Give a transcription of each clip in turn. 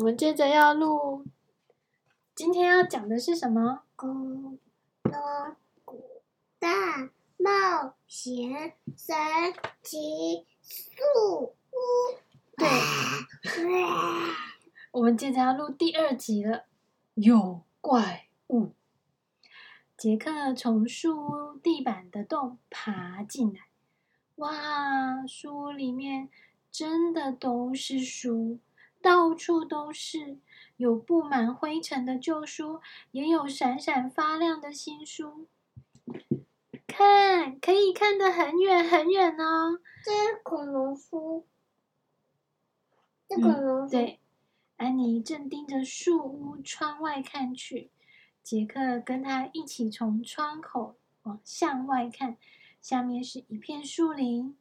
我们接着要录，今天要讲的是什么？恐龙古大冒险神奇树屋。对，我们接着要录第二集了。有怪物！杰克从树屋地板的洞爬进来，哇，树屋里面真的都是书。到处都是，有布满灰尘的旧书，也有闪闪发亮的新书。看，可以看得很远很远哦。这是恐龙书。这恐龙书。嗯，对，安妮正盯着树屋窗外看去。杰克跟他一起从窗口往向外看，下面是一片树林，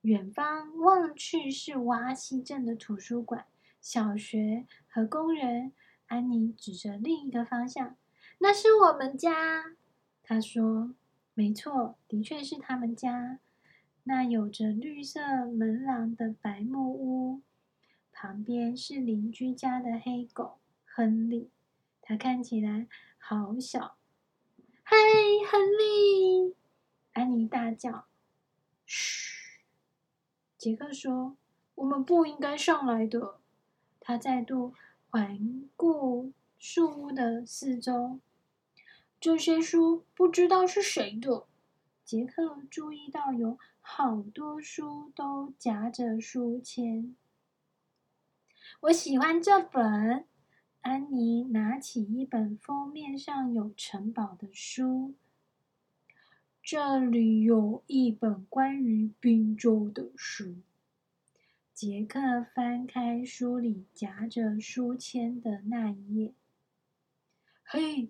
远方望去是瓦西镇的图书馆。小学和工人，安妮指着另一个方向，那是我们家。他说：“没错，的确是他们家。那有着绿色门廊的白木屋，旁边是邻居家的黑狗亨利。他看起来好小。”“嗨，亨利！”安妮大叫。“嘘！”杰克说：“我们不应该上来的。”他再度环顾树屋的四周，这些书不知道是谁的。杰克注意到有好多书都夹着书签。我喜欢这本。安妮拿起一本封面上有城堡的书。这里有一本关于宾州的书。杰克翻开书里夹着书签的那一页。嘿，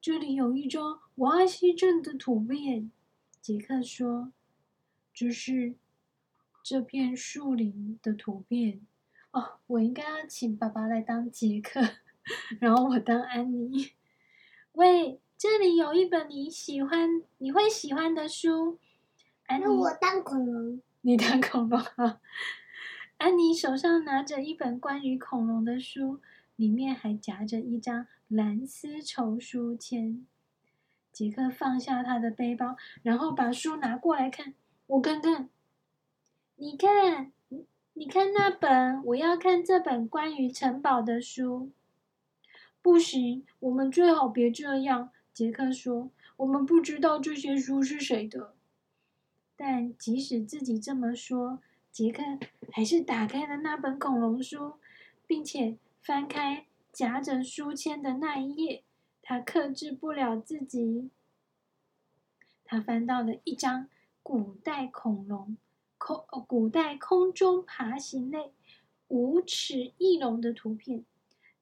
这里有一张瓦西镇的图片。杰克说：“这是这片树林的图片。”哦，我应该要请爸爸来当杰克，然后我当安妮。喂，这里有一本你喜欢、你会喜欢的书。安妮，我当恐龙。你当恐龙啊？安妮手上拿着一本关于恐龙的书，里面还夹着一张蓝丝绸书签。杰克放下他的背包，然后把书拿过来看。我看看，你看，你看那本，我要看这本关于城堡的书。不行，我们最好别这样。杰克说：“我们不知道这些书是谁的。”但即使自己这么说。杰克还是打开了那本恐龙书，并且翻开夹着书签的那一页。他克制不了自己，他翻到了一张古代恐龙空古代空中爬行类无齿翼龙的图片。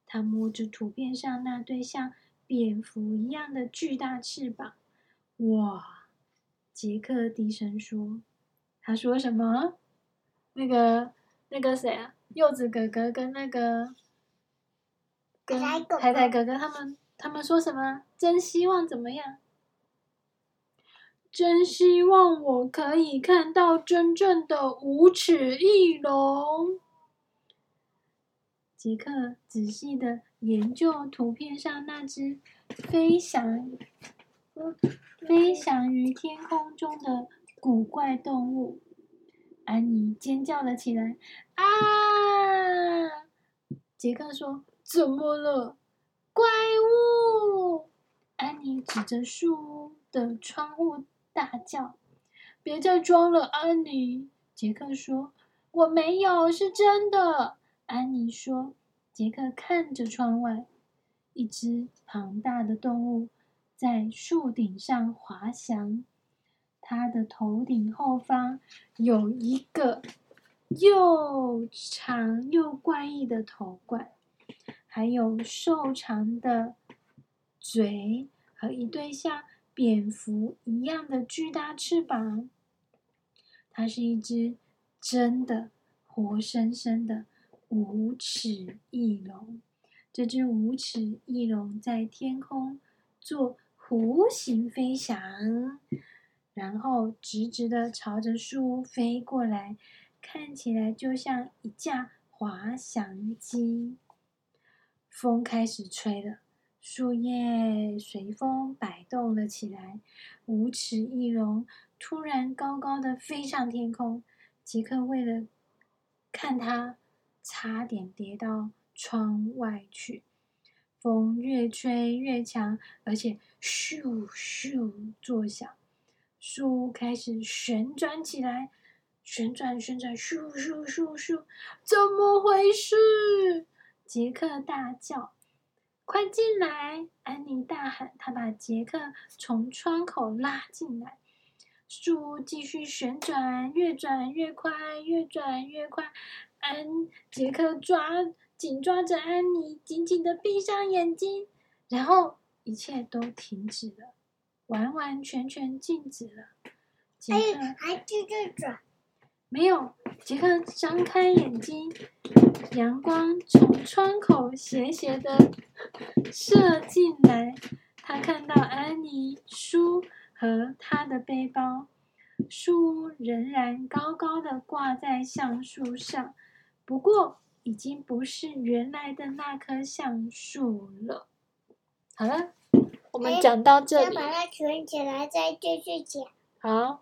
他摸着图片上那对像蝙蝠一样的巨大翅膀。哇！杰克低声说：“他说什么？”那个那个谁啊？柚子哥哥跟那个跟海苔哥哥他们他们说什么？真希望怎么样？真希望我可以看到真正的无齿翼龙。杰克仔细的研究图片上那只飞翔飞翔于天空中的古怪动物。安妮尖叫了起来！啊！杰克说：“怎么了？怪物！”安妮指着树屋的窗户大叫：“别再装了，安妮！”杰克说：“我没有，是真的。”安妮说：“杰克看着窗外，一只庞大的动物在树顶上滑翔。”它的头顶后方有一个又长又怪异的头冠，还有瘦长的嘴和一对像蝙蝠一样的巨大翅膀。它是一只真的活生生的无齿翼龙。这只无齿翼龙在天空做弧形飞翔。然后直直的朝着树飞过来，看起来就像一架滑翔机。风开始吹了，树叶随风摆动了起来，无齿翼龙突然高高的飞上天空。杰克为了看它，差点跌到窗外去。风越吹越强，而且咻咻作响，树开始旋转起来，旋转旋转，咻咻咻咻，怎么回事？杰克大叫：“快进来！”安妮大喊。她把杰克从窗口拉进来，树继续旋转，越转越快，越转越快。安杰克抓。紧抓着安妮，紧紧的闭上眼睛，然后一切都停止了，完完全全静止了。杰克还继续转？没有，杰克张开眼睛，阳光从窗口斜斜的射进来，他看到安妮、书和他的背包，书仍然高高的挂在橡树上，不过。已经不是原来的那棵橡树了。好了，我们讲到这里。要把它存起来，再继续讲。好。